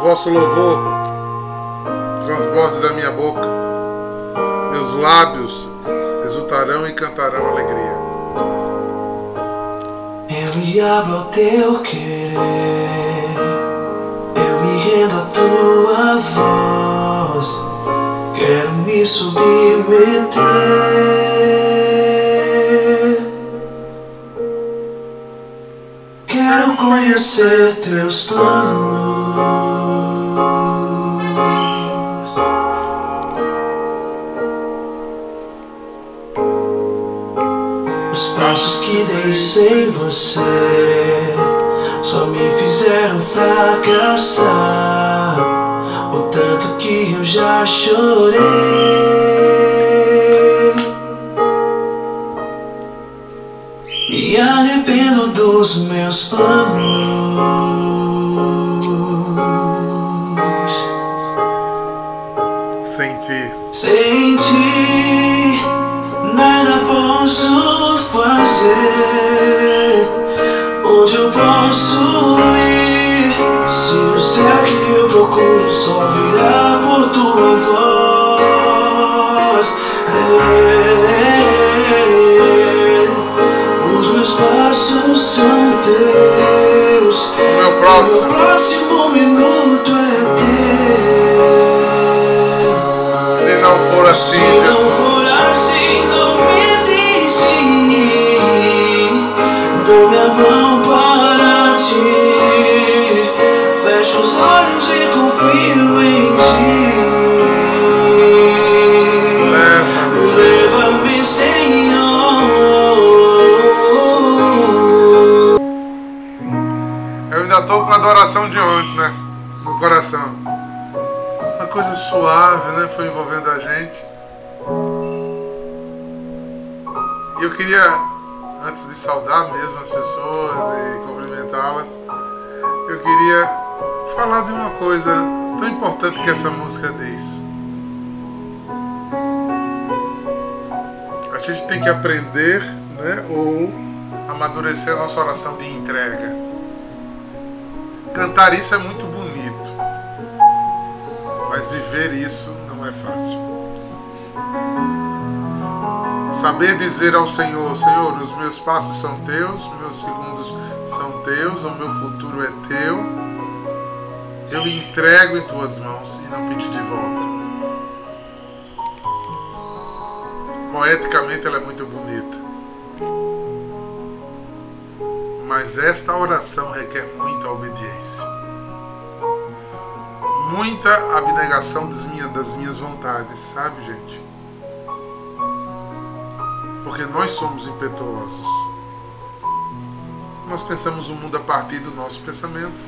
vosso louvor transborde da minha boca. Meus lábios exultarão e cantarão alegria. Eu me abro ao teu querer, eu me rendo à tua voz, quero me submeter. Quero conhecer teus planos. Que dei sem você só me fizeram fracassar. O tanto que eu já chorei. Me arrependo dos meus planos. Sem ti, Sem ti, fazer. Onde eu posso ir? Se o céu que eu procuro só virá por tua voz. É, os meus passos são teus. o meu próximo. próximo minuto é teu. Se não for assim, Se não for suave, né? Foi envolvendo a gente. E eu queria, antes de saudar mesmo as pessoas e cumprimentá-las, eu queria falar de uma coisa tão importante que essa música diz. A gente tem que aprender, né? Ou amadurecer a nossa oração de entrega. Cantar isso é muito bonito, mas viver isso não é fácil. Saber dizer ao Senhor: Senhor, os meus passos são teus, meus segundos são teus, o meu futuro é teu. Eu entrego em tuas mãos e não pedir de volta. Poeticamente ela é muito bonita. Mas esta oração requer muita obediência. Muita abnegação das minhas, das minhas vontades, sabe, gente? Porque nós somos impetuosos. Nós pensamos o mundo a partir do nosso pensamento.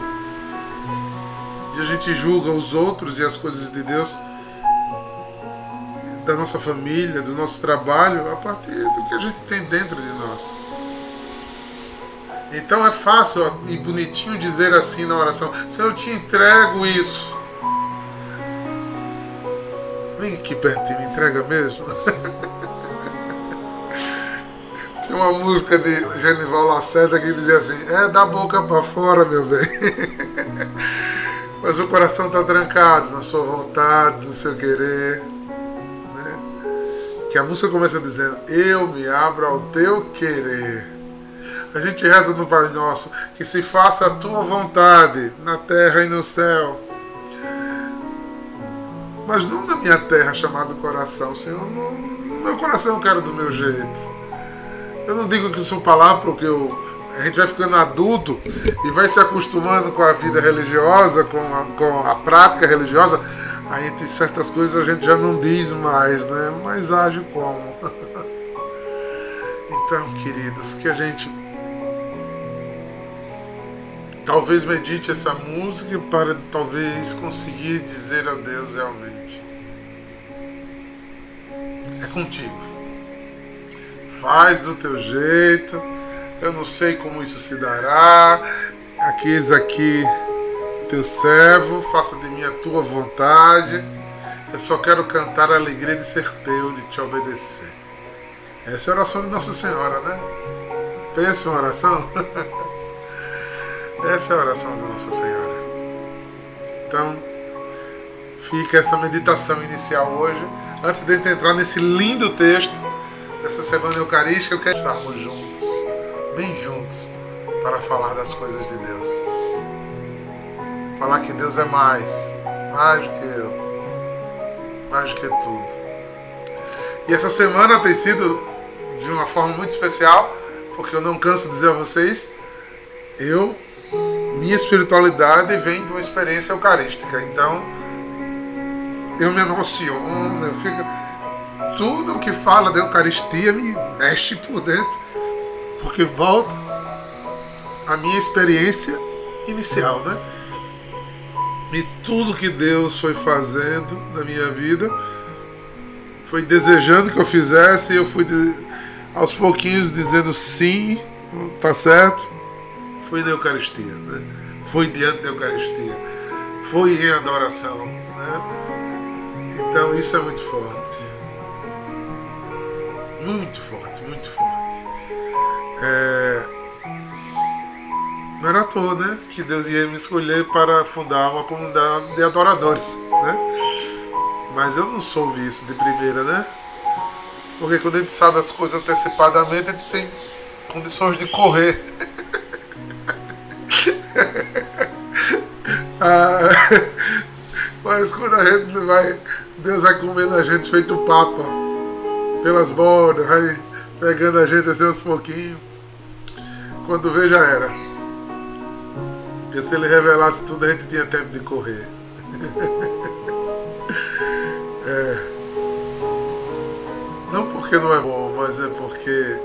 E a gente julga os outros e as coisas de Deus, da nossa família, do nosso trabalho, a partir do que a gente tem dentro de nós. Então é fácil e bonitinho dizer assim na oração: Senhor, eu te entrego isso. Vem aqui pertinho, me entrega mesmo. Tem uma música de Genival Lacerda que dizia assim: É da boca para fora, meu bem. Mas o coração está trancado na sua vontade, no seu querer. Né? Que a música começa dizendo: Eu me abro ao teu querer. A gente reza no Pai Nosso que se faça a tua vontade na terra e no céu. Mas não na minha terra chamada coração, Senhor. No, no meu coração eu quero do meu jeito. Eu não digo que são palavras porque eu, a gente vai ficando adulto e vai se acostumando com a vida religiosa, com a, com a prática religiosa. Aí tem certas coisas a gente já não diz mais, né? Mas age como. Então, queridos, que a gente talvez medite essa música para talvez conseguir dizer a Deus realmente. É contigo. Faz do teu jeito. Eu não sei como isso se dará. Aqui aqui teu servo, faça de mim a tua vontade. Eu só quero cantar a alegria de ser teu, de te obedecer. Essa é a oração de Nossa Senhora, né? Pensa uma oração? Essa é a oração de Nossa Senhora. Então, fica essa meditação inicial hoje. Antes de entrar nesse lindo texto dessa semana eucarística, eu quero estarmos juntos, bem juntos, para falar das coisas de Deus. Falar que Deus é mais, mais do que eu, mais do que tudo. E essa semana tem sido de uma forma muito especial, porque eu não canso de dizer a vocês, eu, minha espiritualidade vem de uma experiência eucarística. Então, eu me emociono, eu fico. Tudo que fala da Eucaristia me mexe por dentro, porque volta a minha experiência inicial, né? E tudo que Deus foi fazendo na minha vida foi desejando que eu fizesse e eu fui aos pouquinhos dizendo sim, tá certo. Foi na Eucaristia, né? Foi diante da Eucaristia. Foi em adoração, né? Então isso é muito forte. Muito forte, muito forte. É... Não era à toa, né? Que Deus ia me escolher para fundar uma comunidade de adoradores, né? Mas eu não soube isso de primeira, né? Porque quando a gente sabe as coisas antecipadamente, a gente tem condições de correr. ah, mas quando a gente vai, Deus vai comendo a gente feito papa pelas bordas, vai pegando a gente assim aos pouquinhos. Quando vê já era. Porque se ele revelasse tudo, a gente tinha tempo de correr. é. Não porque não é bom, mas é porque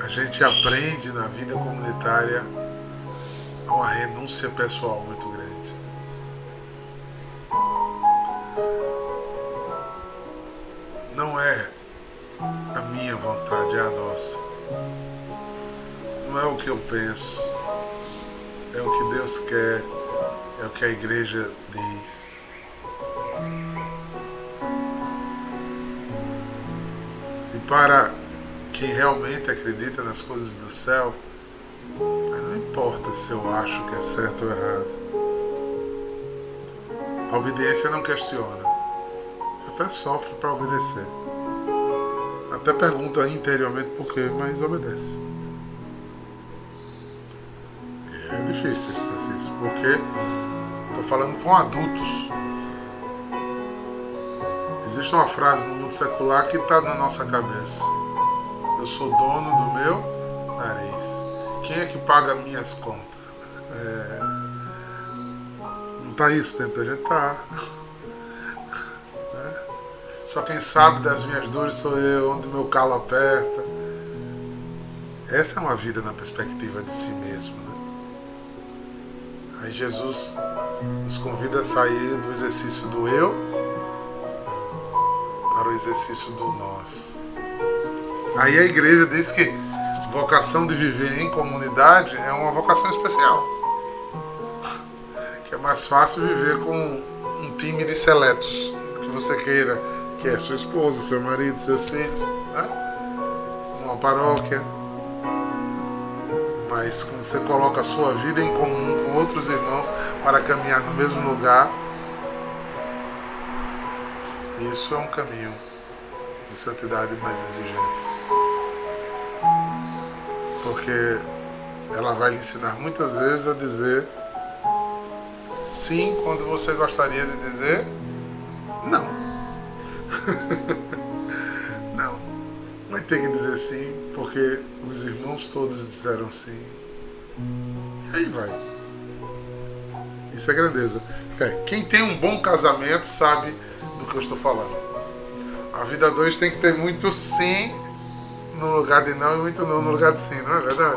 a gente aprende na vida comunitária a uma renúncia pessoal muito grande. Não é a minha vontade, é a nossa. Não é o que eu penso, é o que Deus quer, é o que a igreja diz. para quem realmente acredita nas coisas do céu, importa se eu acho que é certo ou errado. A obediência não questiona, até sofre para obedecer. Até pergunta interiormente por quê, mas obedece. E é difícil esse exercício, porque estou falando com adultos Existe uma frase no mundo secular que está na nossa cabeça. Eu sou dono do meu nariz. Quem é que paga minhas contas? É... Não está isso dentro da gente? Tá. É. Só quem sabe das minhas dores sou eu, onde meu calo aperta. Essa é uma vida na perspectiva de si mesmo. Né? Aí Jesus nos convida a sair do exercício do eu para o exercício do nós. Aí a igreja diz que vocação de viver em comunidade é uma vocação especial. Que é mais fácil viver com um time de seletos que você queira, que é sua esposa, seu marido, seus filhos, né? uma paróquia. Mas quando você coloca a sua vida em comum com outros irmãos para caminhar no mesmo lugar, isso é um caminho de santidade mais exigente. Porque ela vai lhe ensinar muitas vezes a dizer sim quando você gostaria de dizer não. não. Vai ter que dizer sim, porque os irmãos todos disseram sim. E aí vai. Isso é grandeza. Quem tem um bom casamento sabe do que eu estou falando. A vida 2 tem que ter muito sim no lugar de não e muito não no lugar de sim, não é verdade?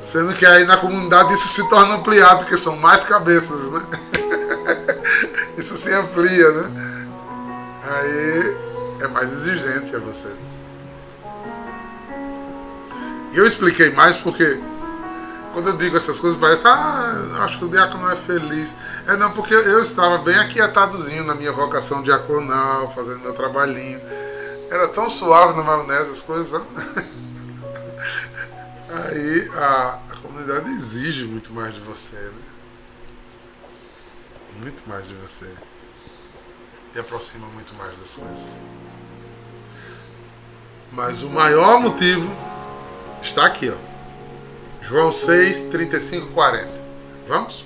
Sendo que aí na comunidade isso se torna ampliado, porque são mais cabeças, né? isso se amplia, né? Aí é mais exigente a você. E eu expliquei mais porque quando eu digo essas coisas, parece, ah, acho que o diácono não é feliz. É não, porque eu estava bem aquietadozinho na minha vocação diaconal, fazendo meu trabalhinho. Era tão suave na maionese as coisas. Aí a, a comunidade exige muito mais de você, né? Muito mais de você. E aproxima muito mais das coisas. Mas o maior motivo está aqui, ó. João 6, 35, 40. Vamos?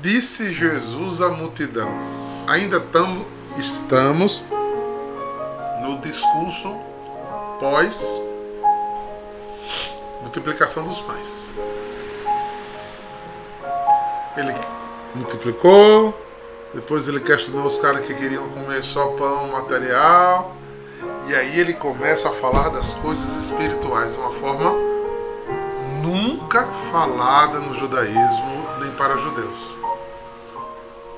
Disse Jesus à multidão: Ainda tamo, estamos no discurso pós multiplicação dos pães. Ele multiplicou, depois ele questionou os caras que queriam comer só pão material. E aí ele começa a falar das coisas espirituais de uma forma nunca falada no judaísmo nem para judeus.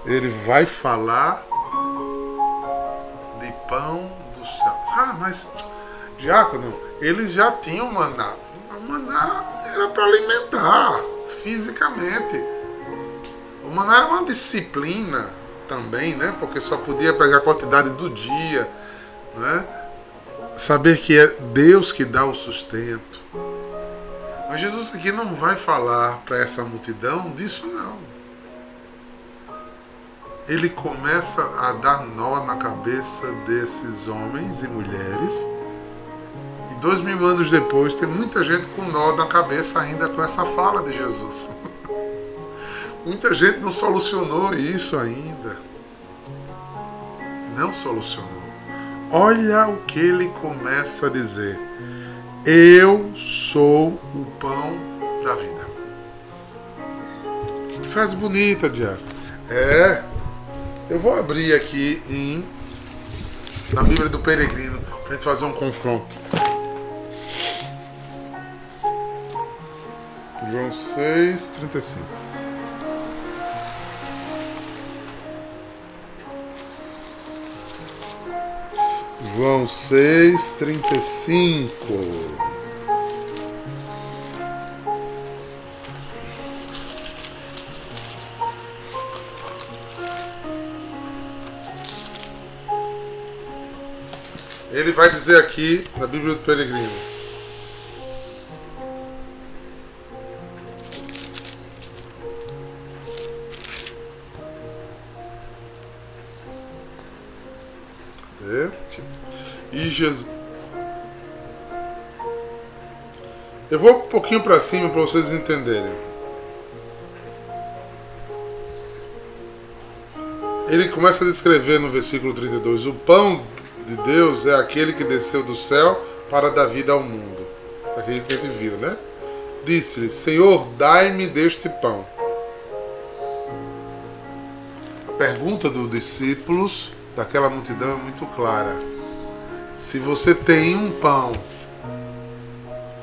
Ele vai falar de pão do céu. Ah, mas diácono, eles já tinham maná. O maná era para alimentar fisicamente. O maná era uma disciplina também, né? Porque só podia pegar a quantidade do dia, né? Saber que é Deus que dá o sustento. Mas Jesus aqui não vai falar para essa multidão disso não. Ele começa a dar nó na cabeça desses homens e mulheres. E dois mil anos depois tem muita gente com nó na cabeça ainda com essa fala de Jesus. Muita gente não solucionou isso ainda. Não solucionou. Olha o que ele começa a dizer. Eu sou o pão da vida. Que frase bonita, Diário. É. Eu vou abrir aqui em na Bíblia do Peregrino para gente fazer um confronto. João 6, 35. João 6, 35. Ele vai dizer aqui na Bíblia do Peregrino. Jesus. Eu vou um pouquinho para cima para vocês entenderem. Ele começa a descrever no versículo 32: O pão de Deus é aquele que desceu do céu para dar vida ao mundo. Aquele que ele viu, né? Disse-lhe: Senhor, dai-me deste pão. A pergunta dos discípulos daquela multidão é muito clara. Se você tem um pão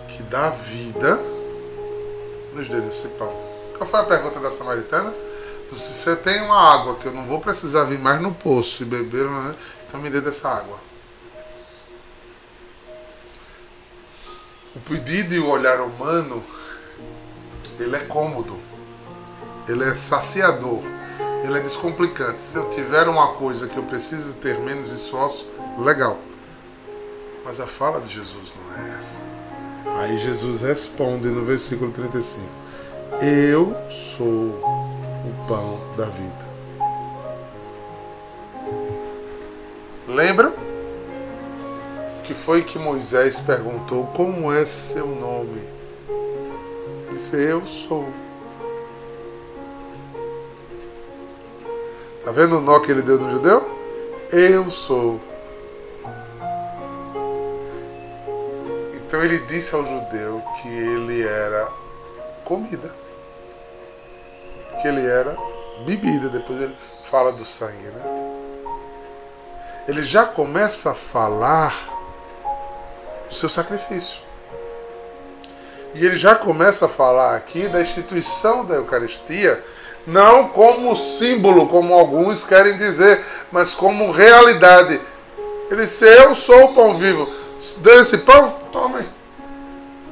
que dá vida, nos dê esse pão. Qual foi a pergunta da samaritana? Se você tem uma água que eu não vou precisar vir mais no poço e beber, né? então me dê dessa água. O pedido e o olhar humano, ele é cômodo, ele é saciador, ele é descomplicante. Se eu tiver uma coisa que eu preciso ter menos esforço, legal. Mas a fala de Jesus não é essa. Aí Jesus responde no versículo 35: Eu sou o pão da vida. Lembram que foi que Moisés perguntou como é seu nome? Ele disse: Eu sou. Tá vendo o nó que ele deu no judeu? Eu sou. Então ele disse ao judeu que ele era comida, que ele era bebida. Depois ele fala do sangue, né? Ele já começa a falar do seu sacrifício. E ele já começa a falar aqui da instituição da Eucaristia, não como símbolo, como alguns querem dizer, mas como realidade. Ele disse: Eu sou o pão vivo. Dê esse pão, tome.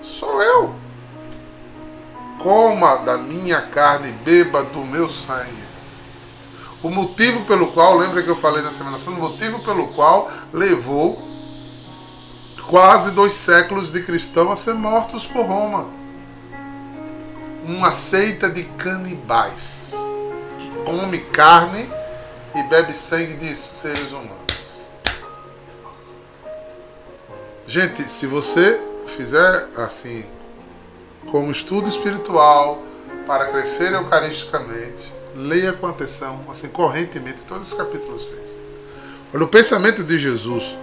Sou eu. Coma da minha carne, beba do meu sangue. O motivo pelo qual, lembra que eu falei na semana passada, o motivo pelo qual levou quase dois séculos de cristãos a ser mortos por Roma. Uma seita de canibais que come carne e bebe sangue de seres humanos. Gente, se você fizer assim, como estudo espiritual, para crescer eucaristicamente, leia com atenção, assim, correntemente, todos os capítulos 6. Olha, o pensamento de Jesus.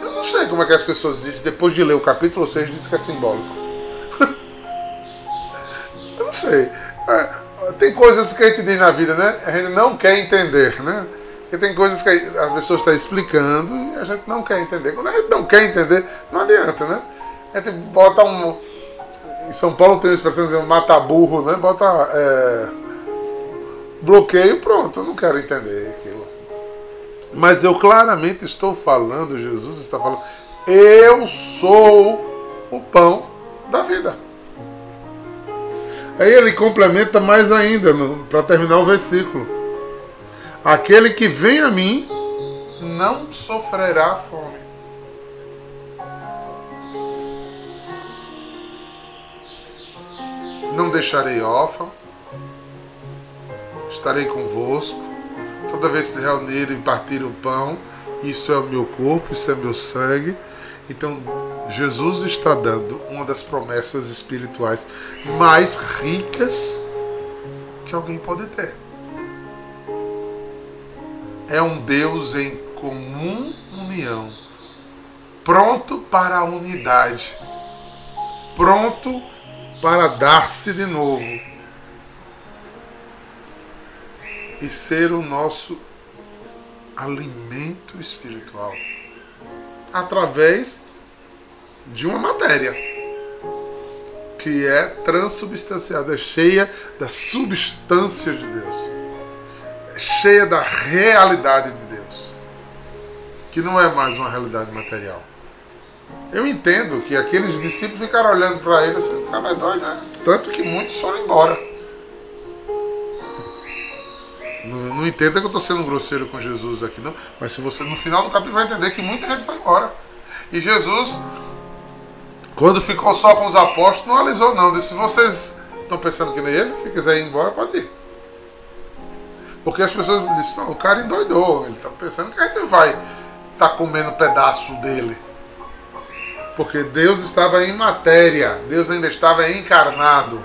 Eu não sei como é que as pessoas dizem, depois de ler o capítulo 6, diz que é simbólico. eu não sei. É, tem coisas que a gente diz na vida, né? A gente não quer entender, né? Porque tem coisas que as pessoas estão explicando e a gente não quer entender. Quando a gente não quer entender, não adianta, né? A gente bota um. Em São Paulo tem uma expressão de mata burro, né? Bota. É, bloqueio, pronto, eu não quero entender aquilo. Mas eu claramente estou falando, Jesus está falando, eu sou o pão da vida. Aí ele complementa mais ainda, para terminar o versículo. Aquele que vem a mim não sofrerá fome. Não deixarei órfão, estarei convosco. Toda vez que se reunirem e partirem o pão, isso é o meu corpo, isso é meu sangue. Então, Jesus está dando uma das promessas espirituais mais ricas que alguém pode ter. É um Deus em comum união, pronto para a unidade, pronto para dar-se de novo e ser o nosso alimento espiritual através de uma matéria que é transubstanciada, é cheia da substância de Deus, cheia da realidade de Deus, que não é mais uma realidade material. Eu entendo que aqueles discípulos ficaram olhando para ele assim, cara, é doido, né? Tanto que muitos foram embora. Não, não entenda que eu estou sendo grosseiro com Jesus aqui, não. Mas se você no final do capítulo vai entender que muita gente foi embora. E Jesus, quando ficou só com os apóstolos, não alisou não. Disse, se vocês estão pensando que nem ele, se quiser ir embora, pode ir. Porque as pessoas dizem, o cara endoidou, ele está pensando que a gente vai estar tá comendo pedaço dele. Porque Deus estava em matéria, Deus ainda estava encarnado.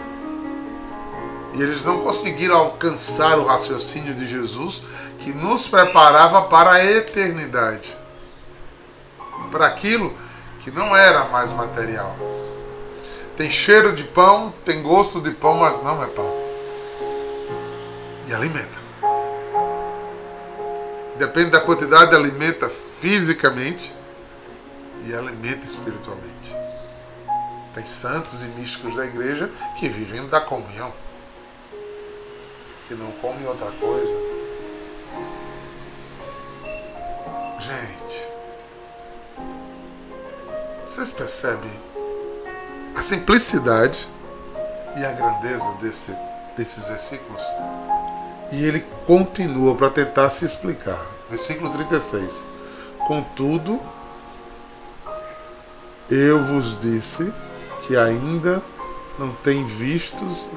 E eles não conseguiram alcançar o raciocínio de Jesus que nos preparava para a eternidade para aquilo que não era mais material. Tem cheiro de pão, tem gosto de pão, mas não é pão. E alimenta. Depende da quantidade, alimenta fisicamente e alimenta espiritualmente. Tem santos e místicos da igreja que vivem da comunhão, que não comem outra coisa. Gente, vocês percebem a simplicidade e a grandeza desse, desses versículos? E ele continua para tentar se explicar. Versículo 36. Contudo, eu vos disse que ainda não tem vistos.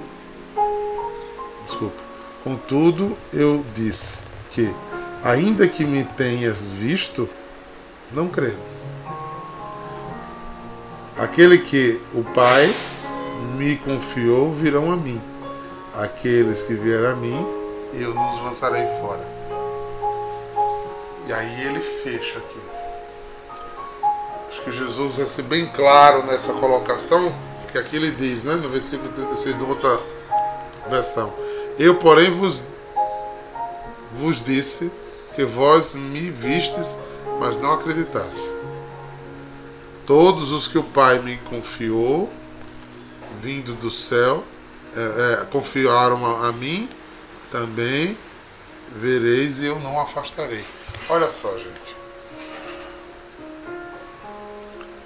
Desculpa. Contudo, eu disse que, ainda que me tenhas visto, não credes. Aquele que o Pai me confiou virão a mim. Aqueles que vierem a mim, eu nos lançarei fora. E aí ele fecha aqui. Acho que Jesus vai ser bem claro nessa colocação, que aqui ele diz, né, no versículo 36 da outra versão. Eu, porém, vos, vos disse que vós me vistes, mas não acreditasse. Todos os que o Pai me confiou, vindo do céu, é, é, confiaram a, a mim, também vereis e eu não afastarei. Olha só, gente.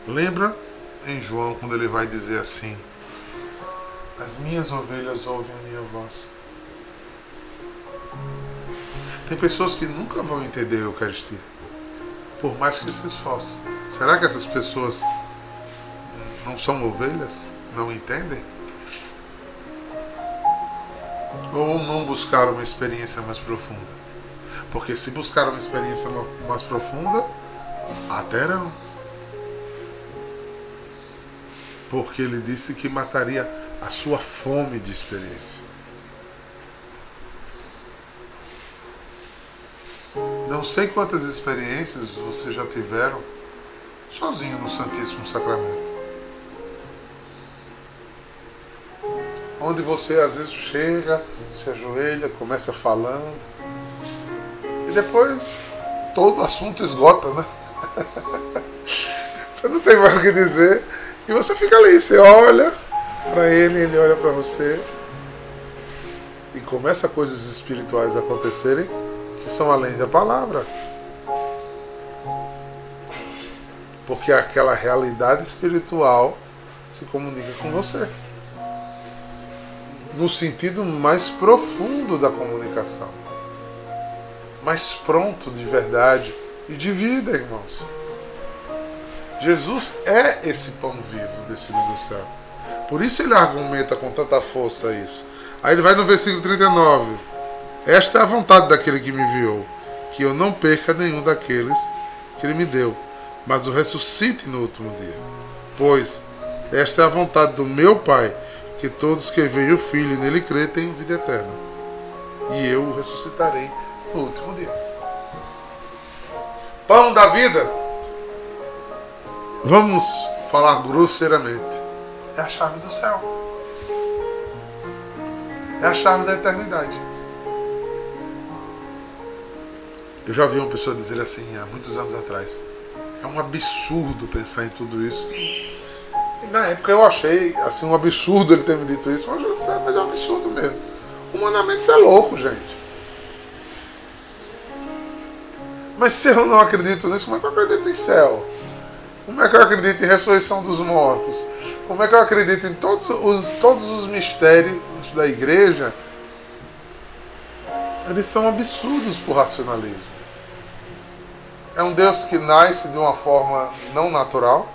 Lembra em João quando ele vai dizer assim: As minhas ovelhas ouvem a minha voz. Tem pessoas que nunca vão entender a Eucaristia, por mais que se esforcem Será que essas pessoas não são ovelhas? Não entendem? Ou não buscaram uma experiência mais profunda? Porque se buscaram uma experiência mais profunda, a terão. Porque ele disse que mataria a sua fome de experiência. Não sei quantas experiências vocês já tiveram sozinho no Santíssimo Sacramento. Onde você às vezes chega, se ajoelha, começa falando. E depois todo assunto esgota, né? você não tem mais o que dizer. E você fica ali, você olha para ele, ele olha para você. E começa coisas espirituais a acontecerem que são além da palavra. Porque aquela realidade espiritual se comunica com você. No sentido mais profundo da comunicação. Mais pronto de verdade e de vida, irmãos. Jesus é esse pão vivo descido do céu. Por isso ele argumenta com tanta força isso. Aí ele vai no versículo 39. Esta é a vontade daquele que me enviou, que eu não perca nenhum daqueles que ele me deu, mas o ressuscite no último dia. Pois esta é a vontade do meu Pai, que todos que veem o Filho e nele crê tenham vida eterna. E eu o ressuscitarei no último dia. Pão da vida. Vamos falar grosseiramente. É a chave do céu. É a chave da eternidade. Eu já vi uma pessoa dizer assim há muitos anos atrás. É um absurdo pensar em tudo isso. Na época eu achei assim um absurdo ele ter me dito isso, mas, mas é um absurdo mesmo. Humanamente isso é louco, gente. Mas se eu não acredito nisso, como é que eu acredito em céu? Como é que eu acredito em ressurreição dos mortos? Como é que eu acredito em todos os, todos os mistérios da igreja? Eles são absurdos por racionalismo. É um Deus que nasce de uma forma não natural.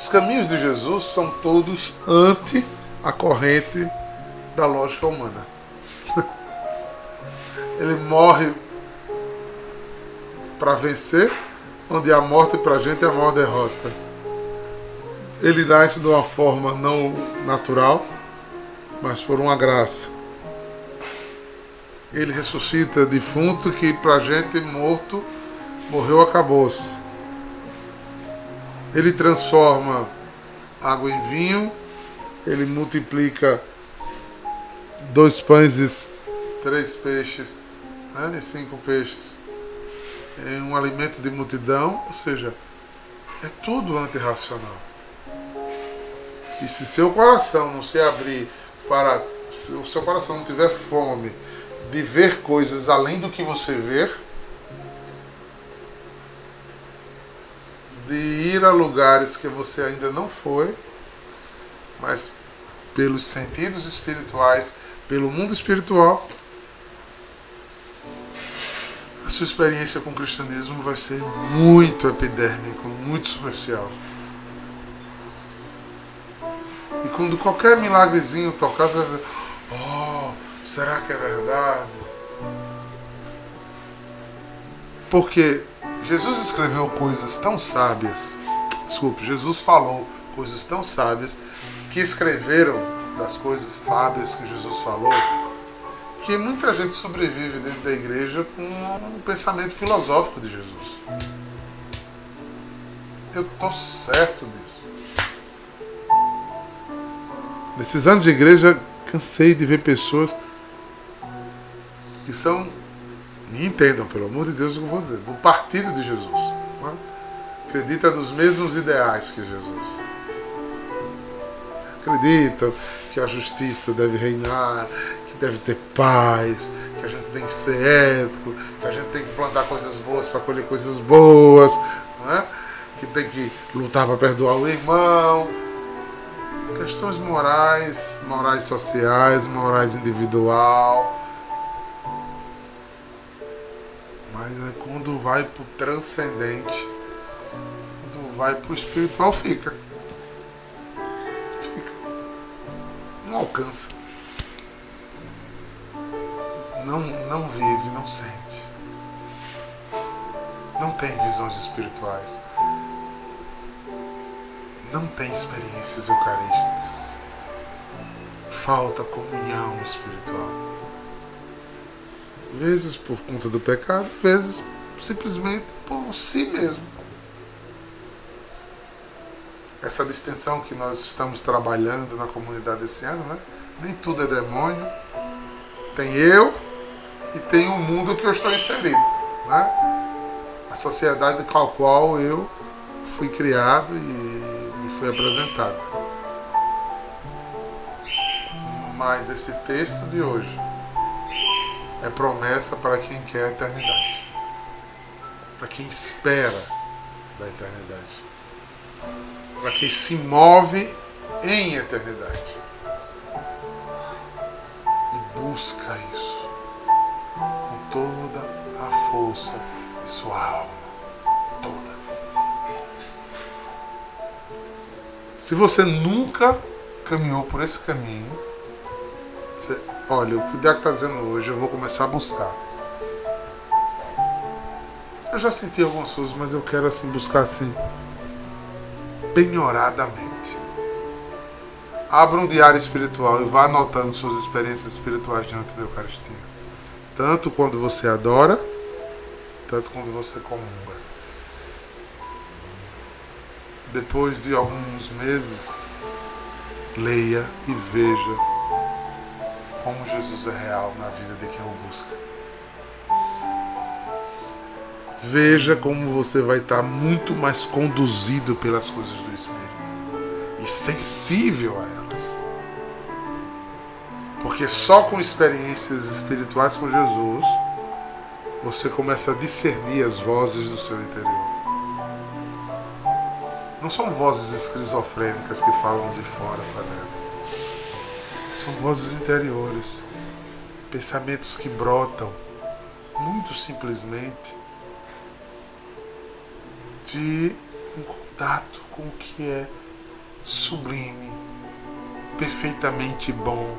Os caminhos de Jesus são todos anti a corrente da lógica humana. Ele morre para vencer, onde a morte para a gente é a maior derrota. Ele nasce de uma forma não natural, mas por uma graça ele ressuscita defunto que para gente morto morreu acabou-se. Ele transforma água em vinho, ele multiplica dois pães e três peixes, né, e cinco peixes em um alimento de multidão, ou seja, é tudo antirracional. E se seu coração não se abrir para, se o seu coração não tiver fome de ver coisas além do que você vê, de ir a lugares que você ainda não foi, mas pelos sentidos espirituais, pelo mundo espiritual, a sua experiência com o cristianismo vai ser muito epidérmica, muito superficial. E quando qualquer milagrezinho tocar, você vai ver, oh, Será que é verdade? Porque Jesus escreveu coisas tão sábias, desculpe, Jesus falou coisas tão sábias que escreveram das coisas sábias que Jesus falou, que muita gente sobrevive dentro da igreja com um pensamento filosófico de Jesus. Eu estou certo disso. Nesses anos de igreja, cansei de ver pessoas que são, me entendam, pelo amor de Deus, o que eu vou dizer, do partido de Jesus. É? Acredita nos mesmos ideais que Jesus. Acreditam que a justiça deve reinar, que deve ter paz, que a gente tem que ser ético, que a gente tem que plantar coisas boas para colher coisas boas, é? que tem que lutar para perdoar o irmão. Questões morais, morais sociais, morais individual Mas é quando vai pro transcendente, quando vai pro espiritual, fica. Fica. Não alcança. Não, não vive, não sente. Não tem visões espirituais. Não tem experiências eucarísticas. Falta comunhão espiritual vezes por conta do pecado, vezes simplesmente por si mesmo. Essa distinção que nós estamos trabalhando na comunidade esse ano, né? Nem tudo é demônio. Tem eu e tem o mundo que eu estou inserido, né? A sociedade com a qual eu fui criado e me fui apresentado. Mas esse texto de hoje é promessa para quem quer a eternidade, para quem espera da eternidade, para quem se move em eternidade. E busca isso com toda a força de sua alma, toda. Se você nunca caminhou por esse caminho, você olha, o que o Deco está dizendo hoje, eu vou começar a buscar. Eu já senti algumas coisas, mas eu quero assim buscar assim penhoradamente. Abra um diário espiritual e vá anotando suas experiências espirituais diante da Eucaristia. Tanto quando você adora, tanto quando você comunga. Depois de alguns meses, leia e veja como Jesus é real na vida de quem o busca. Veja como você vai estar muito mais conduzido pelas coisas do Espírito e sensível a elas. Porque só com experiências espirituais com Jesus você começa a discernir as vozes do seu interior. Não são vozes esquizofrênicas que falam de fora para dentro. São vozes interiores, pensamentos que brotam muito simplesmente de um contato com o que é sublime, perfeitamente bom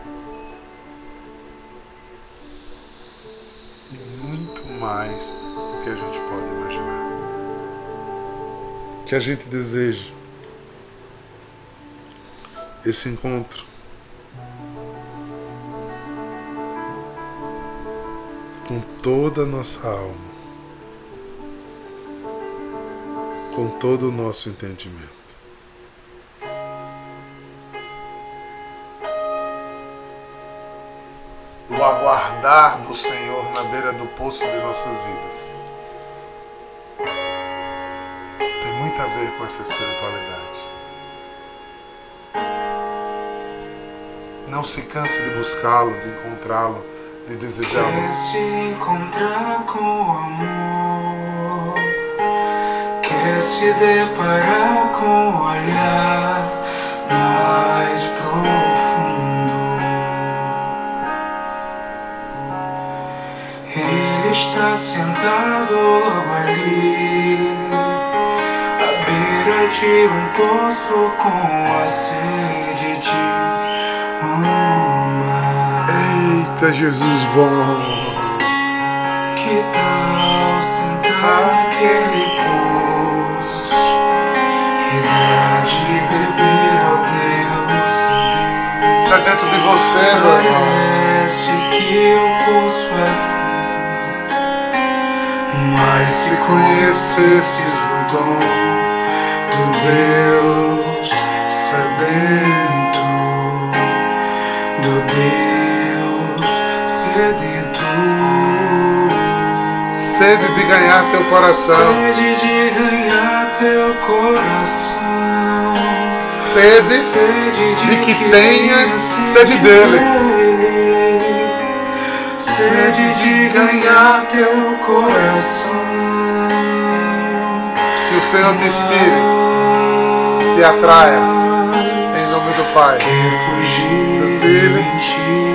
e muito mais do que a gente pode imaginar. Que a gente deseja esse encontro com toda a nossa alma, com todo o nosso entendimento. O aguardar do Senhor na beira do poço de nossas vidas tem muito a ver com essa espiritualidade. Não se canse de buscá-lo, de encontrá-lo de desejar. Quer se encontrar com amor, quer se deparar com o olhar mais profundo. Ele está sentado logo ali, à beira de um poço com a sede Jesus bom. Que tal sentar naquele poço e dar de beber ao Deus sedento? Isso é dentro de você, meu irmão. Parece que o poço é fundo, mas se conhecesses o dom do Deus sedento, do Deus sedento. Sede de ganhar teu coração. Sede de ganhar teu coração. Sede Sede de que tenhas sede dele. Sede de ganhar teu coração. Que o Senhor te inspire, te atraia. Em nome do Pai, do Filho